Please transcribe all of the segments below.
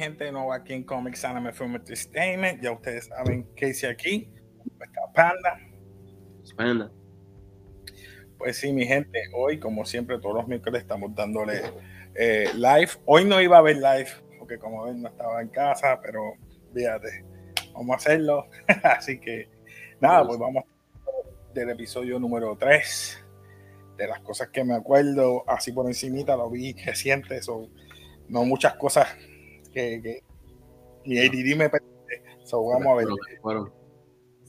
gente no aquí en Comics Anime Film Entertainment. Ya ustedes saben qué hice aquí. Está Panda. Panda. Pues sí, mi gente, hoy, como siempre, todos los miércoles estamos dándole eh, live. Hoy no iba a haber live, porque como ven, no estaba en casa, pero fíjate, vamos a hacerlo. Así que, nada, pues vamos del episodio número 3. De las cosas que me acuerdo, así por encimita, lo vi reciente, son no muchas cosas que, que mi ADD me permite. So, vamos a ver.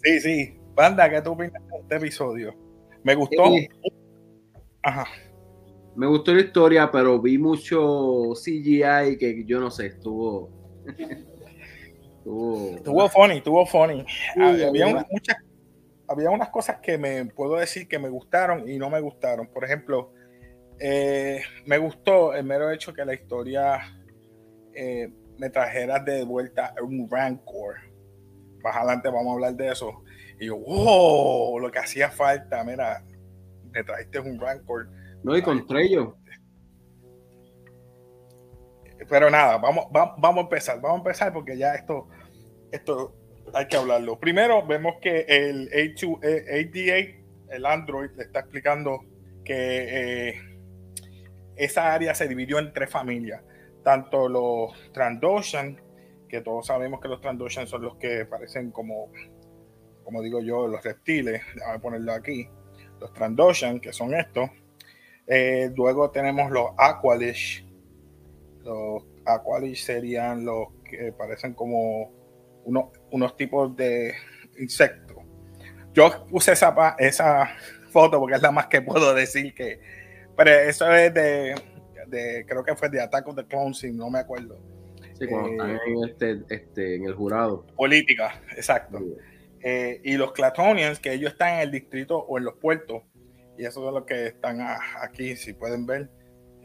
Sí, sí. Banda, ¿qué tú opinas de este episodio? Me gustó. Ajá. Me gustó la historia, pero vi mucho CGI que yo no sé, estuvo. estuvo, funny, estuvo funny. había, unas, muchas, había unas cosas que me puedo decir que me gustaron y no me gustaron. Por ejemplo, eh, me gustó el mero hecho que la historia eh, me trajera de vuelta un Rancor. Más adelante vamos a hablar de eso. Y yo, wow, lo que hacía falta, mira, me trajiste un Rancor. No, y con. Pero nada, vamos, vamos, a empezar, vamos a empezar porque ya esto, esto hay que hablarlo. Primero vemos que el A2, el Android, le está explicando que eh, esa área se dividió en tres familias. Tanto los Trandoshan, que todos sabemos que los Trandoshan son los que parecen como, como digo yo, los reptiles. A ponerlo aquí. Los Trandoshan, que son estos. Eh, luego tenemos los Aqualish. Los Aqualish serían los que parecen como unos, unos tipos de insectos. Yo puse esa, esa foto porque es la más que puedo decir que pero eso es de, de creo que fue de Attack of the Clones, no me acuerdo. Sí, cuando están eh, en, este, este, en el jurado. Política, exacto. Eh, y los Clatonians, que ellos están en el distrito o en los puertos, y eso es lo que están aquí, si pueden ver.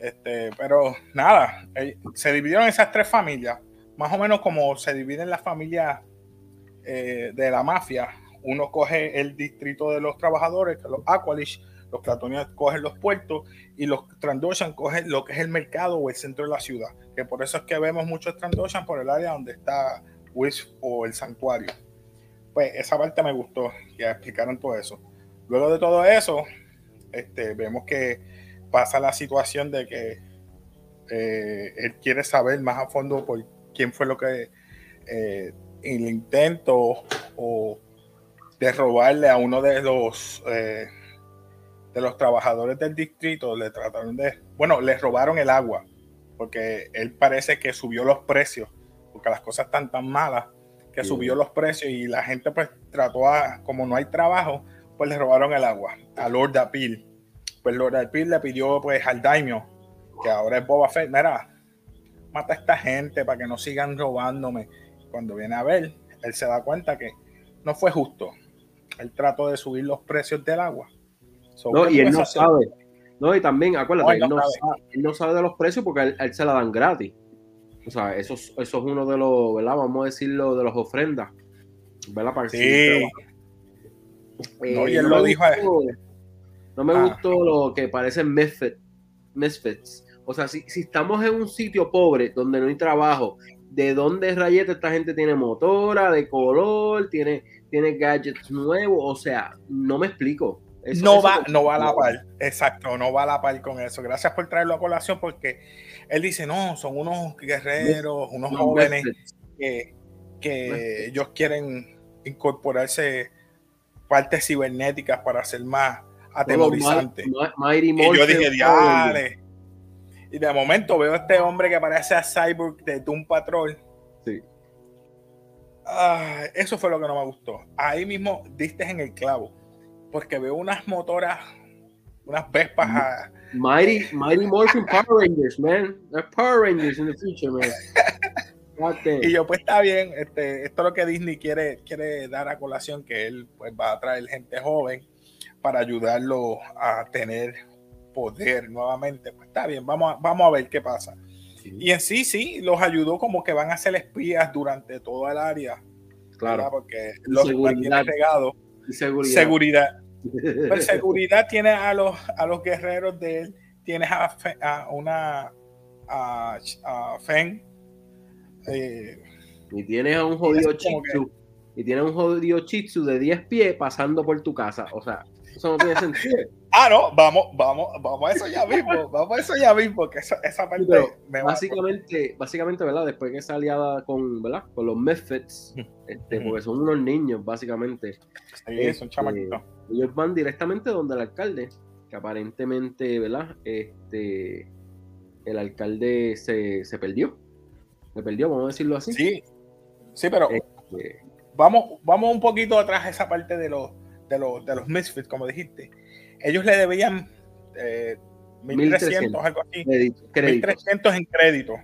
Este, pero nada, eh, se dividieron esas tres familias, más o menos como se dividen las familias de la mafia. Uno coge el distrito de los trabajadores, que los Aqualish, los Clatonians cogen los puertos y los Trandoshan cogen lo que es el mercado o el centro de la ciudad. Que por eso es que vemos muchos Trandoshan por el área donde está Wisp o el santuario. Pues esa parte me gustó, que explicaron todo eso. Luego de todo eso, este, vemos que pasa la situación de que eh, él quiere saber más a fondo por quién fue lo que eh, el intento o de robarle a uno de los eh, de los trabajadores del distrito le trataron de, bueno, les robaron el agua, porque él parece que subió los precios, porque las cosas están tan malas, que subió los precios y la gente pues trató a, como no hay trabajo, pues le robaron el agua a Lord Appeal. Pues Lord Appeal le pidió pues al daimio, que ahora es Boba Fett, mira, mata a esta gente para que no sigan robándome. Cuando viene a ver, él se da cuenta que no fue justo. Él trató de subir los precios del no, y él no sabe. No, y también, acuérdate, él, no sabe. de los precios porque a él, se la dan gratis. O sea, eso, eso es uno de los, ¿verdad? Vamos a decirlo, de las ofrendas. ¿Verdad? Para sí. no, y él lo dijo. no me ah. gustó lo que parecen misfits. O sea, si, si estamos en un sitio pobre donde no hay trabajo, ¿de dónde rayete esta gente tiene motora, de color, tiene, tiene gadgets nuevos? O sea, no me explico no, va, no va a la par, exacto, no va a la par con eso. Gracias por traerlo a colación porque él dice, no, son unos guerreros, unos jóvenes que, ellos quieren incorporarse partes cibernéticas para ser más atemorizantes. y yo dije, diale. Y de momento veo a este hombre que parece a Cyborg de Doom Patrol. Sí. eso fue lo que no me gustó. Ahí mismo diste en el clavo porque veo unas motoras, unas Vespas. A, Mighty, Mighty Morphin Power Rangers, man. They're Power Rangers in the future, man. y yo, pues está bien, este, esto es lo que Disney quiere, quiere dar a colación, que él pues va a traer gente joven para ayudarlo a tener poder nuevamente. Pues está bien, vamos a, vamos a ver qué pasa. Y en sí, sí, los ayudó como que van a ser espías durante toda el área. Claro. Porque los tienen regados seguridad. Seguridad. Pues seguridad tiene a los, a los guerreros de él, tienes a, una a, Feng, Eh, y tienes a un jodido chitsu. Y tienes un jodido chitsu de 10 pies pasando por tu casa. O sea, eso no tiene sentido. Ah, no, vamos, vamos, vamos a eso ya mismo, vamos a eso ya mismo, que esa, esa parte me básicamente, va básicamente, ¿verdad? Después que aliada con, ¿verdad? Con los Misfits, este, porque son unos niños, básicamente. Sí, son este, chamaquitos. Ellos van directamente donde el alcalde, que aparentemente, ¿verdad? Este, el alcalde se, se perdió. Se perdió, vamos a decirlo así. Sí, sí, pero este, vamos, vamos un poquito atrás a esa parte de los, de los, de los Misfits, como dijiste ellos le debían eh, 1.300, algo así. 1.300 en crédito.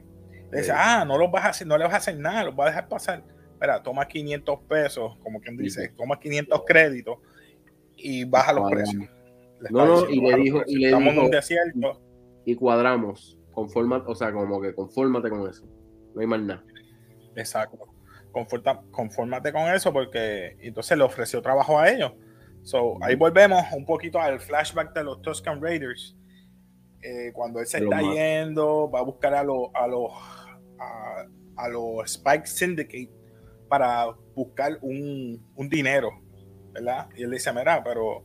dice, ah, no, los vas a hacer, no le vas a hacer nada, los vas a dejar pasar. Espera, toma 500 pesos, como quien dice, toma 500 créditos y baja los precios. No, no, y le dijo, y le Estamos dijo, en un desierto. Y cuadramos, conforma, o sea, como que confórmate con eso. No hay más nada. Exacto. confórmate con eso porque entonces le ofreció trabajo a ellos So, ahí volvemos un poquito al flashback de los Tuscan Raiders. Eh, cuando él se está yendo, va a buscar a los a los a, los Spike Syndicate para buscar un, un, dinero, ¿verdad? Y él dice, mira, pero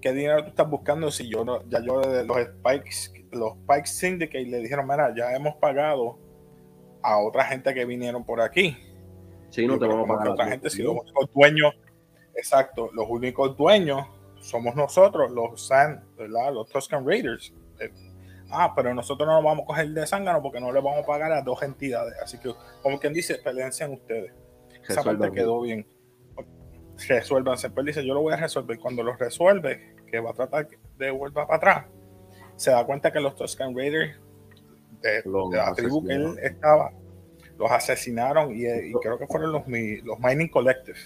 ¿qué dinero tú estás buscando si yo no, ya yo los Spikes, los Spike Syndicate le dijeron, mira, ya hemos pagado a otra gente que vinieron por aquí. Sí, no te vamos a pagar. A otra gente, si los dueños Exacto, los únicos dueños somos nosotros, los San, ¿verdad? Los Tuscan Raiders. Eh, ah, pero nosotros no nos vamos a coger de zángano porque no le vamos a pagar a dos entidades. Así que, como quien dice, peleense ustedes. Esa parte quedó bien. Resuélvanse. Pero dice, yo lo voy a resolver. Cuando lo resuelve, que va a tratar de volver para atrás, se da cuenta que los Tuscan Raiders de, la tribu que él estaba, los asesinaron y, y creo que fueron los, los Mining Collective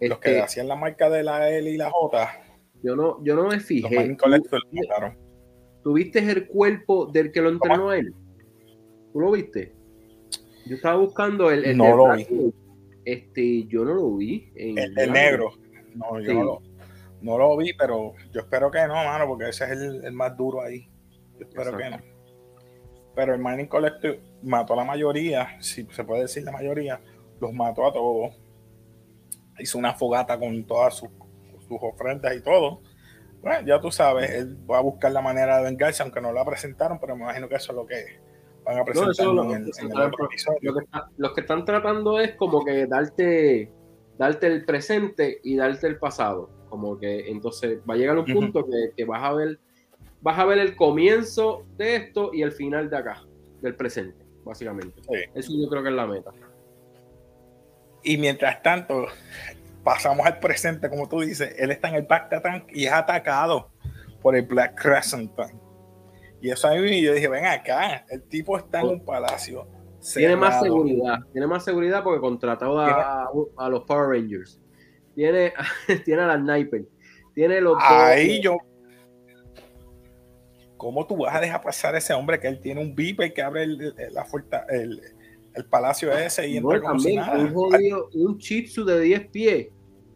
los que este, hacían la marca de la L y la J. Yo no, yo no me fijé. ¿Tú, viste el cuerpo del que lo entrenó a él? ¿Tú lo viste? Yo estaba buscando el, el no lo vi. Este, yo no lo vi. el, negro. No, yo no, lo, vi, pero yo espero que no, mano, porque ese es el, más duro ahí. Yo espero que no. Pero el Mining Collective mató a la mayoría, si se puede decir la mayoría, los mató a todos hizo una fogata con todas sus, ofrendas y todo. Bueno, ya tú sabes, él va a buscar la manera de vengarse, aunque no la presentaron, pero me imagino que eso es lo que van a presentar en, el, episodio. Lo que, están tratando es como que darte, darte el presente y darte el pasado. Como que entonces va a llegar un punto que, vas a ver vas a ver el comienzo de esto y el final de acá, del presente, básicamente. Eso yo creo que es la meta. Y mientras tanto, pasamos al presente, como tú dices, él está en el Bacta Tank y es atacado por el Black Crescent Tank. Y eso a mí yo dije, ven acá, el tipo está en un palacio. Tiene más seguridad, tiene más seguridad porque contrató a, a los Power Rangers. Tiene, tiene a la sniper. Tiene los Ahí yo. ¿Cómo tú vas a dejar pasar a ese hombre que él tiene un beeper que abre la fuerza, el, el palacio ese y entra también, Un, jodido, un chitsu de 10 pies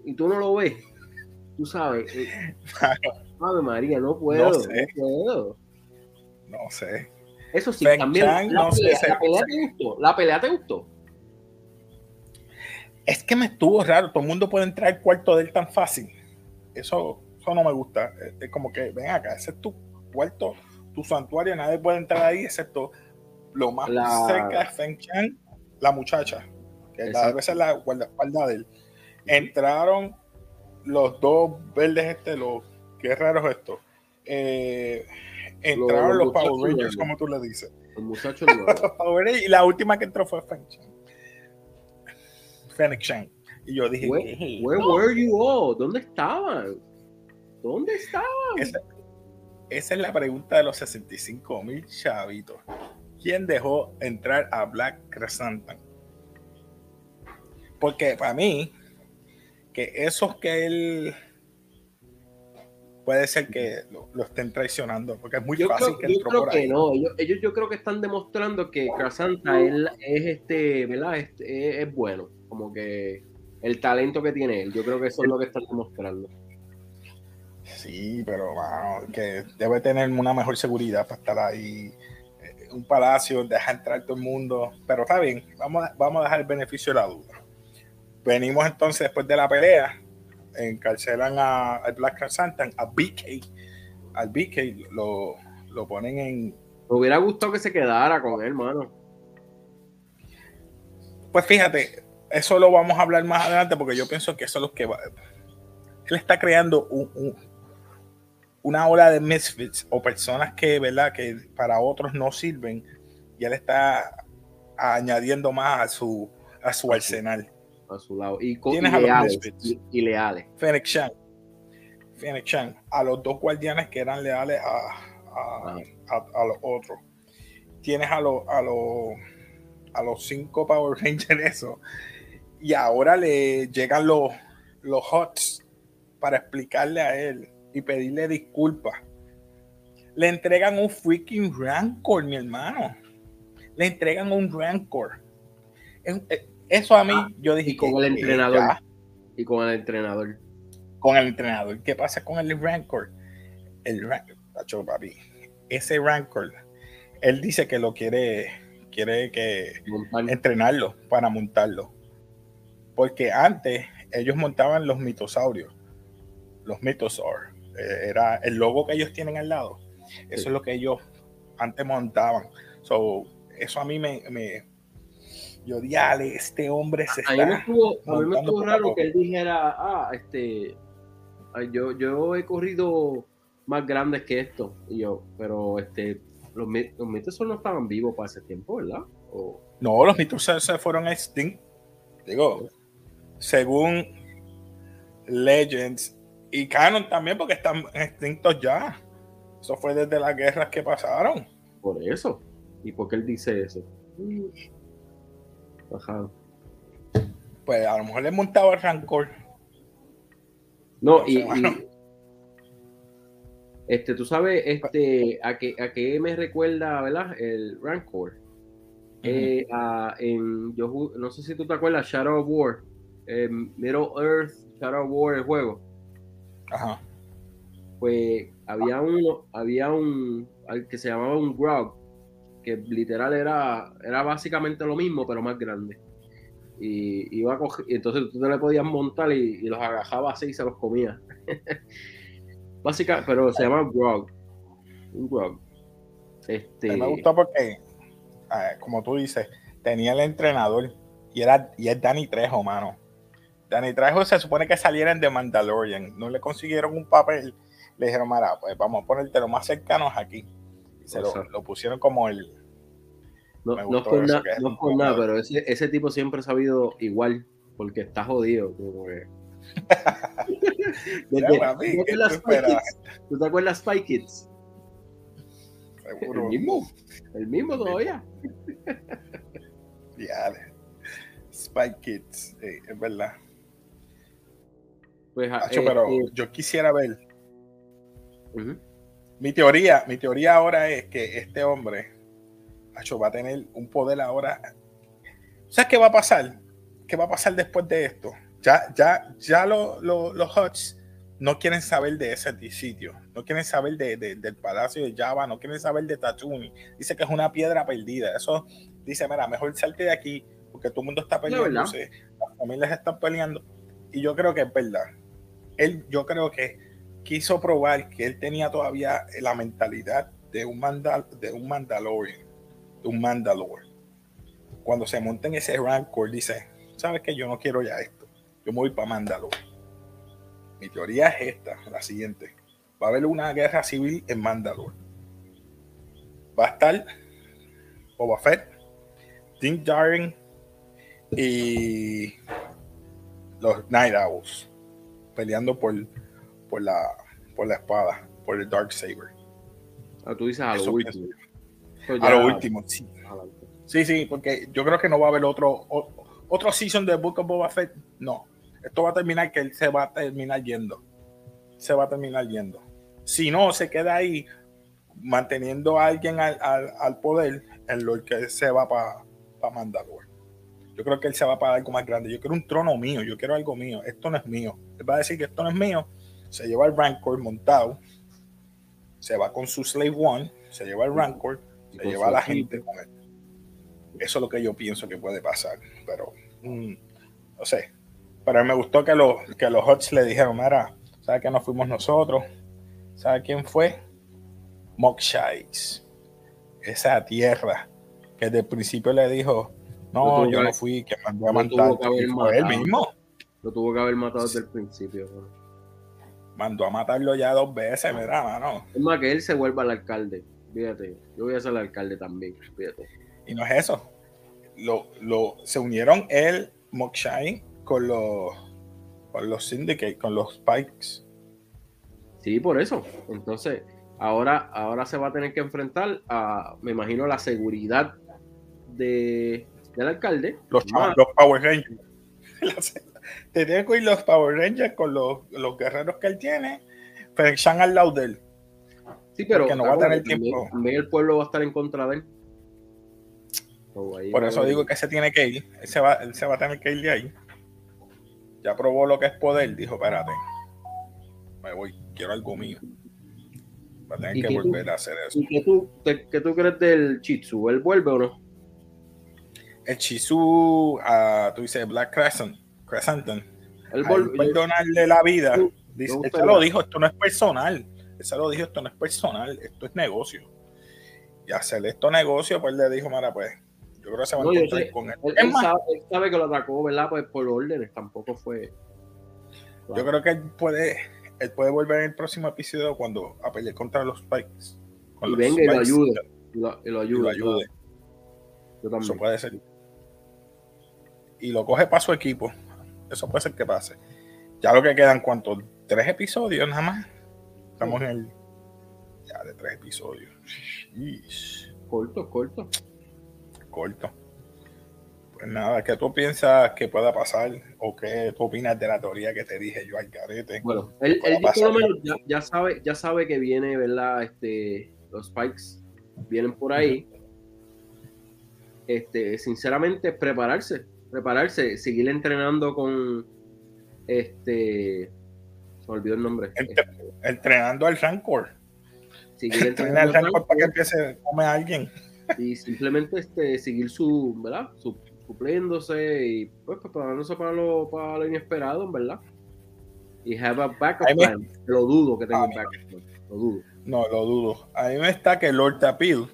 y tú no lo ves. Tú sabes. Eh, Ave María, no puedo. No, sé. no puedo. No sé. Eso sí, también. la, pelea, la, pelea, te gustó. La pelea te gustó. Es que me estuvo raro. Todo el mundo puede entrar al cuarto de él tan fácil. Eso, eso no me gusta. Es como que, ven acá, ese es tu cuarto, tu santuario, nadie puede entrar ahí excepto lo más cerca de Feng Chang, la muchacha, que a veces la guardaespaldas de él. Entraron los dos verdes, este, los qué raro es esto. Eh, entraron los, Power Rangers, como tú le dices. Los muchachos y la última que entró fue Feng Chang. Fennec Chang. Y yo dije, where, where were you all? ¿Dónde estaban? ¿Dónde estaban? Esa, esa, es la pregunta de los 65 mil chavitos. ¿Quién dejó entrar a Black Crescent? Porque para mí, que esos que él puede ser que lo, estén traicionando, porque es muy fácil que yo creo que no, ellos, yo creo que están demostrando que Crasanta es, este, ¿verdad? Es, bueno, como que el talento que tiene él, yo creo que eso es lo que están demostrando. Sí, pero que debe tener una mejor seguridad para estar ahí un palacio, deja entrar todo el mundo, pero está bien, vamos a, vamos a dejar el beneficio de la duda. Venimos entonces después de la pelea, encarcelan a, al Black Santan, a BK, al BK lo, lo ponen en... Me hubiera gustado que se quedara con él, mano. Pues fíjate, eso lo vamos a hablar más adelante porque yo pienso que eso es lo que va. Él está creando un, una ola de misfits o personas que, ¿verdad? que para otros no sirven y él está añadiendo más a su, a su arsenal. A su lado. Y, Tienes a leales, los. Y, leales. Phoenix Chan. A los dos guardianes que eran leales a, a, los otros. Tienes a, los a, los a los cinco Power Rangers eso. Y ahora le llegan los, los HOTS para explicarle a él y pedirle disculpas. Le entregan un freaking Rancor, mi hermano. Le entregan un Rancor. Eh, eso a mí, ah, yo dije. Y con el entrenador. y con el entrenador. Con el entrenador. ¿Qué pasa con el Rancor? El Rancor, papi. Ese Rancor, él dice que lo quiere, quiere que entrenarlo para montarlo. Porque antes ellos montaban los mitosaurios, los mitosaur. Era el logo que ellos tienen al lado. Eso es lo que ellos antes montaban. So, eso a mí me, me yo diale, este hombre se a, está. Mí me estuvo, a mí me estuvo raro que él dijera, ah, este, yo, yo he corrido más grandes que esto. Y yo, pero este, los, los mitos no estaban vivos para ese tiempo, ¿verdad? No, los mitos se, fueron extintos. Digo, según Legends y Canon también, porque están extintos ya. Eso fue desde las guerras que pasaron. Por eso. ¿Y por qué él dice eso? Ajá. Pues a lo mejor le montaba el rancor. No, y, este, tú sabes, este, a qué, a qué me recuerda, ¿verdad? El Rancor. Eh, en, yo no sé si tú te acuerdas, Shadow of War, Middle Earth, Shadow of War, el juego. Ajá. Pues había uno, había un que se llamaba un Grog, que literal era, era básicamente lo mismo, pero más grande. Y iba a coger, y entonces tú te le podías montar y, los agajaba así y se los comía. Básica, pero se llama Grog. Un Grog. Este... Me gustó porque, como tú dices, tenía el entrenador y era y es Danny Trejo, mano. Danny Trejo se supone que salieran de Mandalorian. No le consiguieron un papel. Le dijeron, Mara, pues vamos a ponerte lo más cercanos aquí. Y se lo, pusieron como el. No, no es por, nada, pero ese, ese, tipo siempre ha sabido igual, porque está jodido. Como que... ¿Tú te acuerdas Spy Kids? Seguro. El mismo, el mismo todavía. Ya, Spy Kids, es verdad. Pues, eh, pero eh, yo quisiera ver. Mi teoría, mi teoría ahora es que este hombre, Hacho, va a tener un poder ahora. ¿Sabes qué va a pasar? ¿Qué va a pasar después de esto? Ya, ya, ya los Huts no quieren saber de ese sitio, no quieren saber de, del Palacio de Java, no quieren saber de Tatooine. Dice que es una piedra perdida. Eso dice, mira, mejor salte de aquí porque todo el mundo está peleando, las familias están peleando. Y yo creo que es verdad él yo creo que quiso probar que él tenía todavía la mentalidad de un, mandal, de un Mandalorian, de un Mandalore. Cuando se monta en ese Rancor, dice, ¿sabes que Yo no quiero ya esto. Yo me voy para Mandalore. Mi teoría es esta, la siguiente. Va a haber una guerra civil en Mandalore. Va a estar Boba Fett, Tim Daring y los Night Owls peleando por, por, la, por la espada, por el Dark Saber. Ah, tú dices a lo último. A lo último, sí. Sí, sí, porque yo creo que no va a haber otro, otro season de Book of Boba Fett. No. Esto va a terminar que él se va a terminar yendo. Se va a terminar yendo. Si no, se queda ahí manteniendo a alguien al, al, poder en lo que se va para pa Mandalore. Yo creo que él se va para algo más grande. Yo quiero un trono mío, yo quiero algo mío. Esto no es mío. Él va a decir que esto no es mío. Se lleva el Rancor montado. Se va con su Slave One. Se lleva el Rancor. Se lleva a la gente con él. Eso es lo que yo pienso que puede pasar. Pero, mm, no sé. Pero me gustó que, los que los Hots le dijeron, mira, ¿sabes que no fuimos nosotros? ¿Sabe quién fue? Mokshites. Esa tierra que desde el principio le dijo, no, yo no fui, que mandó a matar. él mismo. Lo tuvo que haber matado desde el principio. Mandó a matarlo ya dos veces, ¿verdad, mano? Es más que él se vuelva al alcalde. Fíjate, yo voy a ser el alcalde también, fíjate. Y no es eso. Lo, lo, se unieron él, Mokshai, con los, con los Syndicate, con los Pikes. Sí, por eso. Entonces, ahora, ahora se va a tener que enfrentar a, me imagino, la seguridad de, del alcalde. Los, los Power Rangers. te tienen que ir los Power Rangers con los, los guerreros que él tiene, pero están al lado de él. Sí, pero no va a tener tiempo. También el pueblo va a estar en contra de él. Por eso digo que se tiene que ir. Él se, va, él se va a tener que ir de ahí. Ya probó lo que es poder. Dijo, espérate. Me voy. Quiero algo mío. Va a tener que volver a hacer eso. ¿Y qué tú, qué tú crees del Chitsu? ¿Él vuelve o no? El Chisu, uh, tú dices Black Crescent, Crescenton. El perdonarle la vida. Dice, él se lo dijo, esto no es personal. Él se lo dijo, esto no es personal, esto es negocio. Y hacer esto negocio, pues le dijo, mira, pues, yo creo que se va a encontrar con él. Él, sabe, que lo atacó, ¿verdad? Pues por órdenes, tampoco fue. Yo creo que él puede, él puede volver en el próximo episodio cuando a pelear contra los Spikes. y venga y lo ayude. Y lo, y lo ayude. Y lo ayude. Eso puede ser y lo coge para su equipo, eso puede ser que pase. Ya lo que quedan, ¿cuántos? Tres episodios nada más. Estamos en el. Ya de tres episodios. Corto, corto. Corto. Pues nada, ¿qué tú piensas que pueda pasar? ¿O qué tú opinas de la teoría que te dije yo al carete? Bueno, él, él lo menos ya, sabe, ya sabe que viene, ¿verdad? Este, los Spikes vienen por ahí. Este, sinceramente, prepararse prepararse, seguir entrenando con este se olvidó el nombre. entrenando al Rancor. Seguir entrenando al Rancor para que empiece a comer a alguien. Y simplemente este, seguir su, ¿verdad? Su, supliéndose y pues preparándose para lo, para lo inesperado, ¿verdad? Y have a backup plan. Lo dudo que tenga un backup plan. Lo dudo. No, lo dudo. A mí me está que Lord Tapil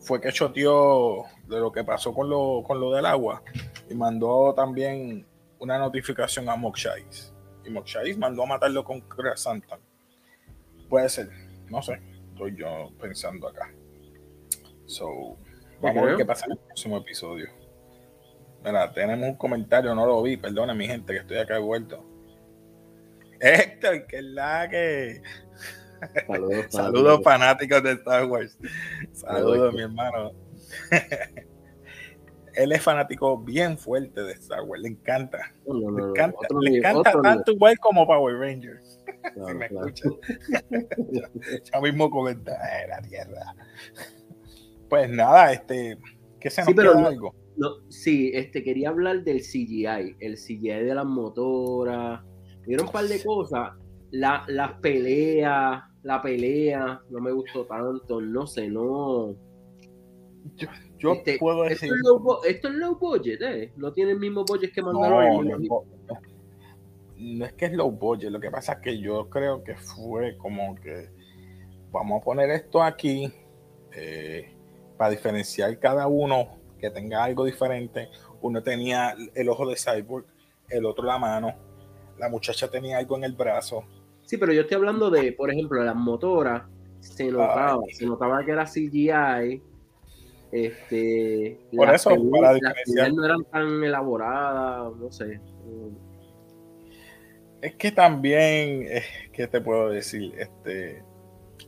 fue que choteó de lo que pasó con lo, con lo del agua y mandó también una notificación a Mokshais. Y Mokshais mandó a matarlo con Santa. Puede ser, no sé, estoy yo pensando acá. So, vamos a ver qué pasa en el próximo episodio. Mira, tenemos un comentario, no lo vi, perdona mi gente que estoy acá de vuelto. Héctor, que es la que. Saludos, Saludos fanáticos de Star Wars. Saludos, mi hermano él es fanático bien fuerte de Star Wars, le encanta. le encanta, le encanta tanto igual como Power Rangers. si me escuchan. ya mismo comenta, la tierra. Pues nada, este, ¿qué se nos sí, algo? sí, este, quería hablar del CGI, el CGI de las motoras. Vieron un par de cosas. La, las peleas, la pelea, no me gustó tanto, no sé, no. Yo, yo este, puedo decir. Esto es, low, budget, ¿eh? No tiene el mismo budget que mandaron. No, no, no, es que es low budget, lo que pasa es que yo creo que fue como que vamos a poner esto aquí eh, para diferenciar cada uno que tenga algo diferente. Uno tenía el ojo de Cyborg, el otro la mano, la muchacha tenía algo en el brazo. Sí, pero yo estoy hablando de, por ejemplo, las motoras. Se notaba, se notaba que era CGI este, Por eso, para diferenciar. no eran tan elaboradas, no sé. Es que también, eh, ¿qué te puedo decir? Este,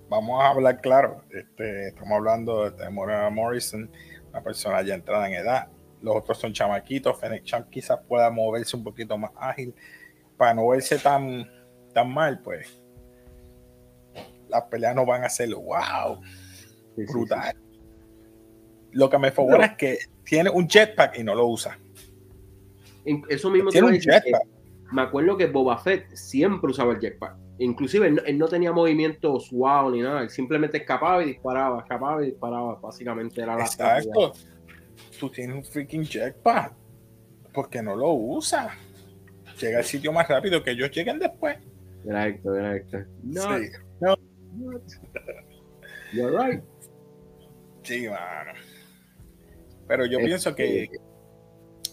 vamos a hablar claro. Este, estamos hablando de Morena Morrison, una persona ya entrada en edad. Los otros son chamaquitos. Fennec Champ quizás pueda moverse un poquito más ágil para no verse tan, tan mal, pues. Las peleas no van a ser wow, brutal. Lo que me favora es que tiene un jetpack y no lo usa. Eso mismo tiene un jetpack. Me acuerdo que Boba Fett siempre usaba el jetpack. Inclusive él, no tenía movimientos wow ni nada, él simplemente escapaba y disparaba, escapaba y disparaba, básicamente era la Exacto. Tú tienes un freaking jetpack, porque no lo usa. Llega al sitio más rápido que ellos lleguen después. Exacto, exacto. No, sí. no. You're right. Sí, mano. Pero yo pienso que, este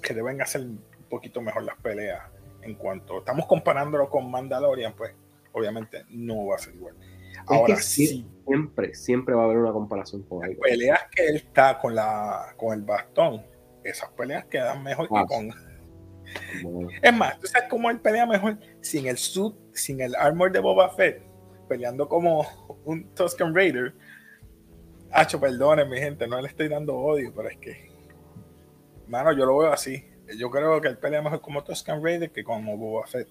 que deben hacer un poquito mejor las peleas en cuanto estamos comparándolo con Mandalorian, pues obviamente no va a ser igual. Ahora sí, siempre, siempre va a haber una comparación con algo. Peleas que él está con la con el bastón, esas peleas quedan mejor que ah, con. Es más, ¿tú sabes cómo él pelea mejor sin el suit, sin el armor de Boba Fett, peleando como un Tusken Raider? Hacho, perdonen, mi gente, no le estoy dando odio, pero es que, mano, yo lo veo así. Yo creo que él pelea mejor como Tusken Raider que como Boba Fett.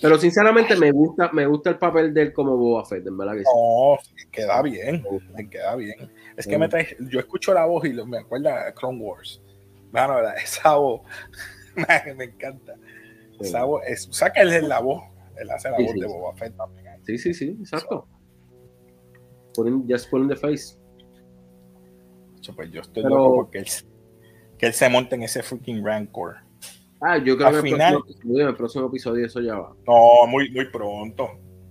Pero sinceramente me gusta, me gusta el papel de él como Boba Fett, en verdad que No, queda bien, me queda bien. Es que me trae, yo escucho la voz y me acuerda de Clone Wars. Mano, esa voz me encanta. Esa voz, es, o sea que él es la voz, él hace la voz de Boba Fett también. Sí, sí, sí, exacto. just put in the face. Pues yo estoy loco porque él, que él se monte en ese freaking Rancor. Ah, yo creo que el, final, próximo episodio, el próximo episodio eso ya va. No, muy, muy pronto.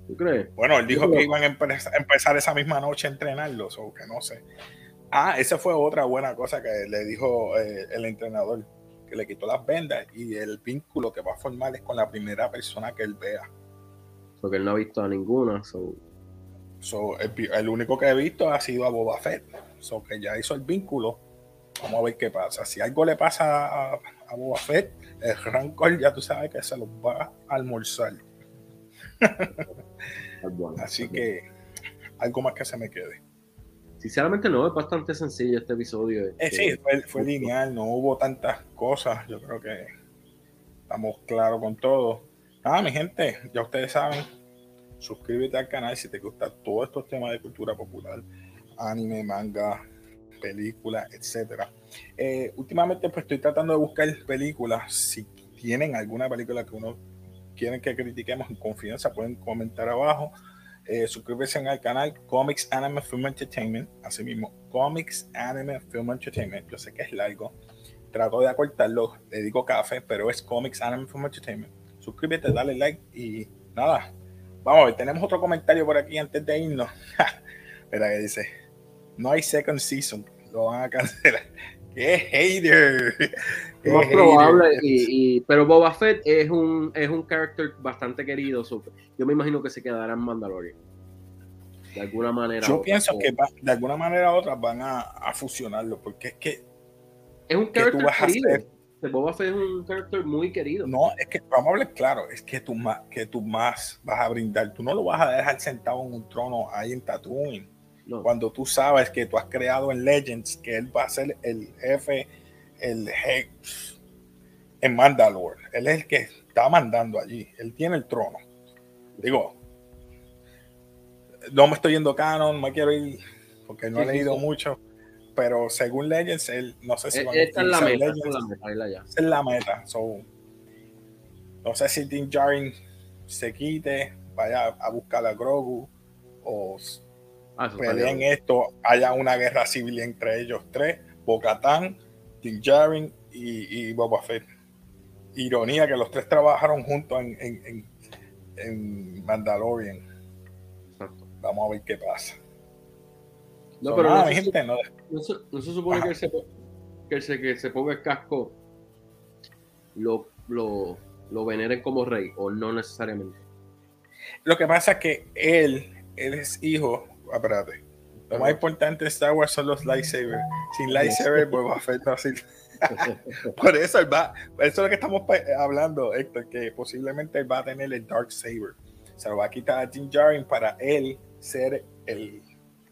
¿Tú crees? Bueno, él dijo que iban a empezar esa misma noche a entrenarlos, o que no sé. Ah, esa fue otra buena cosa que le dijo eh, el entrenador, que le quitó las vendas y el vínculo que va a formar es con la primera persona que él vea. Porque él no ha visto a ninguna. So. el, único que he visto ha sido a Boba Fett. So, que ya hizo el vínculo. Vamos a ver qué pasa. Si algo le pasa a, a Boba Fett, el Rancor ya tú sabes que se los va a almorzar. Así que algo más que se me quede. Sinceramente no, es bastante sencillo este episodio. Eh, sí, fue, lineal, no hubo tantas cosas. Yo creo que estamos claros con todo. Nada, mi gente, ya ustedes saben, suscríbete al canal si te gustan todos estos temas de cultura popular, anime, manga, películas, etcétera. Eh, últimamente pues estoy tratando de buscar películas. Si tienen alguna película que uno quieren que critiquemos en confianza, pueden comentar abajo. Eh, suscríbete al canal Comics Anime Film Entertainment. Así mismo, Comics Anime Film Entertainment. Yo sé que es largo. Trato de acortarlo. Le digo café, pero es Comics Anime Film Entertainment. Suscríbete, dale like y nada. Vamos a ver, tenemos otro comentario por aquí antes de irnos. Mira que dice, no hay second season, lo van a cancelar. ¡Qué hater! Es más probable, y, pero Boba Fett es un, es un character bastante querido. yo me imagino que se quedará en Mandalorian. De alguna manera. Yo pienso que de alguna manera u otra van a, a, fusionarlo, porque es que. Es un character querido. Boba Fett es un character muy querido. No, es que vamos a hablar claro, es que tú más, que tú más vas a brindar. Tú no lo vas a dejar sentado en un trono ahí en Tatooine cuando tú sabes que tú has creado en Legends que él va a ser el jefe, el jefe en Mandalore. Él es el que está mandando allí. Él tiene el trono. Digo, no me estoy yendo canon, no me quiero ir porque no he leído mucho. Pero según Legends, él no sé si e, van a Esta es la meta, es la meta. no sé si Din Djarin se quite, vaya a buscar a Grogu o Ah, peleen esto, haya una guerra civil entre ellos tres, Bocatán, Din Djarin y, Boba Fett. Ironía que los tres trabajaron juntos en, en, Mandalorian. Vamos a ver qué pasa. No, pero no, gente, no, se, supone que él, se, que, se, ponga el casco lo, lo, lo veneren como rey, o no necesariamente. Lo que pasa es que él, él es hijo Ah, espérate. Lo más importante de Star Wars son los lightsabers. Sin lightsaber, pues va a así. Por eso él va, eso es lo que estamos hablando, Héctor, que posiblemente él va a tener el Dark Saber. Se lo va a quitar a Jim Jarin para él ser el,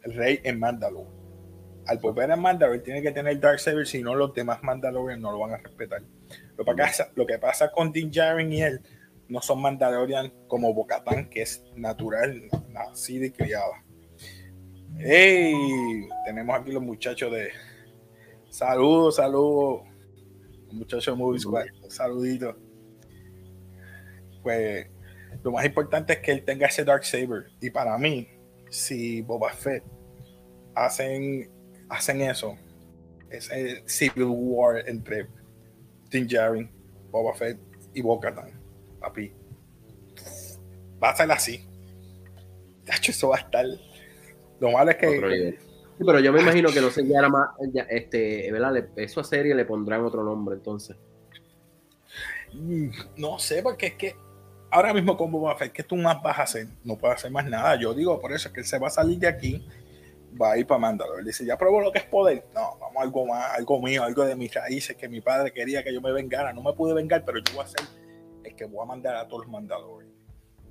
rey en Mandalore. Al volver a Mandalore, tiene que tener el Dark Saber, si no, los demás Mandalorian no lo van a respetar. Lo que pasa, lo que pasa con Din Djarin y él no son Mandalorian como Bocatán, que es natural, nacida y criada. Hey, tenemos aquí los muchachos de. Saludos, saludos. Muchachos Movie Squad, saludito. Pues lo más importante es que él tenga ese Dark Saber. Y para mí, si Boba Fett hacen, hacen eso, ese Civil War entre Din Djarin, Boba Fett y Bo-Katan, papi, va a ser así. De hecho, eso va a estar. Lo malo es que. Sí, pero yo me imagino que no se llama más. este, ¿verdad? Eso a serie le pondrán otro nombre entonces. Mm, no sé, porque es que ahora mismo con Boba Fett, ¿qué tú más vas a hacer? No puedes hacer más nada. Yo digo por eso que él se va a salir de aquí, va a ir para Mandalore. Él dice, ya probó lo que es poder. No, vamos a algo más, algo mío, algo de mis raíces, que mi padre quería que yo me vengara. No me pude vengar, pero yo voy a ser el que voy a mandar a todos los Mandalorian.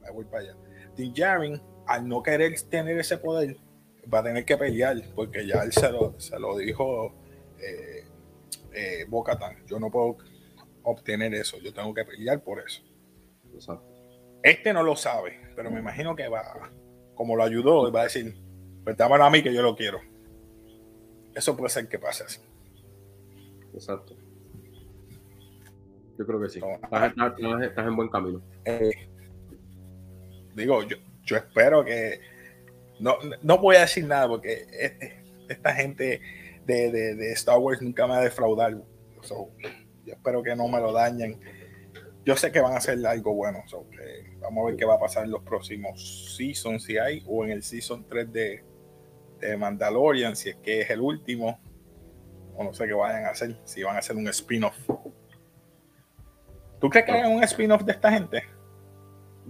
Me voy para allá. Din Djarin, al no querer tener ese poder, va a tener que pelear, porque ya él se lo, se lo dijo eh, eh, Bocatan. Yo no puedo obtener eso, yo tengo que pelear por eso. Este no lo sabe, pero me imagino que va, como lo ayudó, va a decir, pues dámelo a mí que yo lo quiero. Eso puede ser que pase así. Exacto. Yo creo que sí. estás, en buen camino. Eh, digo, yo, yo espero que. No, no voy a decir nada porque este, esta gente de, de, Star Wars nunca me ha defraudado. yo espero que no me lo dañen yo sé que van a hacer algo bueno. vamos a ver qué va a pasar en los próximos seasons, si hay, o en el season 3 de, de Mandalorian, si es que es el último, o no sé qué vayan a hacer, si van a hacer un spin-off. ¿Tú crees que hay un spin-off de esta gente?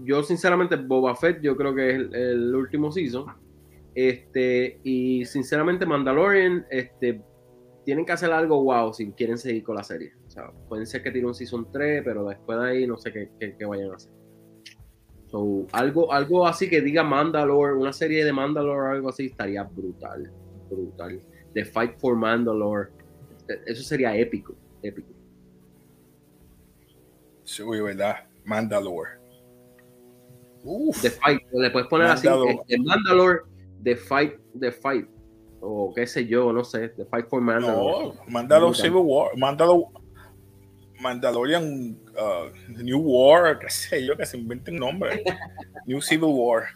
Yo, sinceramente, Boba Fett, yo creo que es el, último season. Este, y sinceramente, Mandalorian, este, tienen que hacer algo wow si quieren seguir con la serie pueden ser que tiene un Season 3, pero después de ahí no sé qué, vayan a hacer. algo, algo así que diga Mandalore, una serie de Mandalore o algo así, estaría brutal. Brutal. The Fight for Mandalore. Eso sería épico. Épico. Sí, verdad. Mandalore. The Fight. Le puedes poner así. The Mandalore, The Fight, The Fight. O qué sé yo, no sé. The Fight for Mandalore. No, Mandalore Civil War. Mandalore. Mandalorian uh, New War, qué sé yo, que se inventen nombre. New Civil War.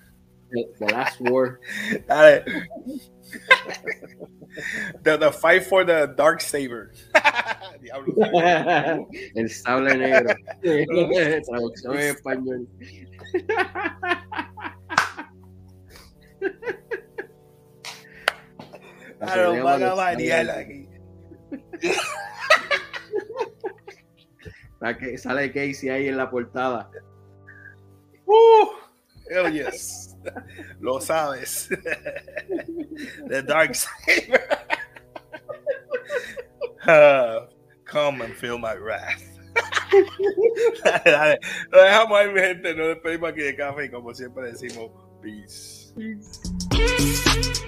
The, Last War. Dale. the, the fight for the Dark Saber. Diablo. El sable negro. Traducción en español. Claro, van a variar aquí. que sale Casey ahí en la portada. Uh, oh yes. Lo sabes. The Dark Saber. Uh, come and feel my wrath. Dale, Lo dejamos ahí, gente. Nos despedimos aquí de café y como siempre decimos, peace. peace.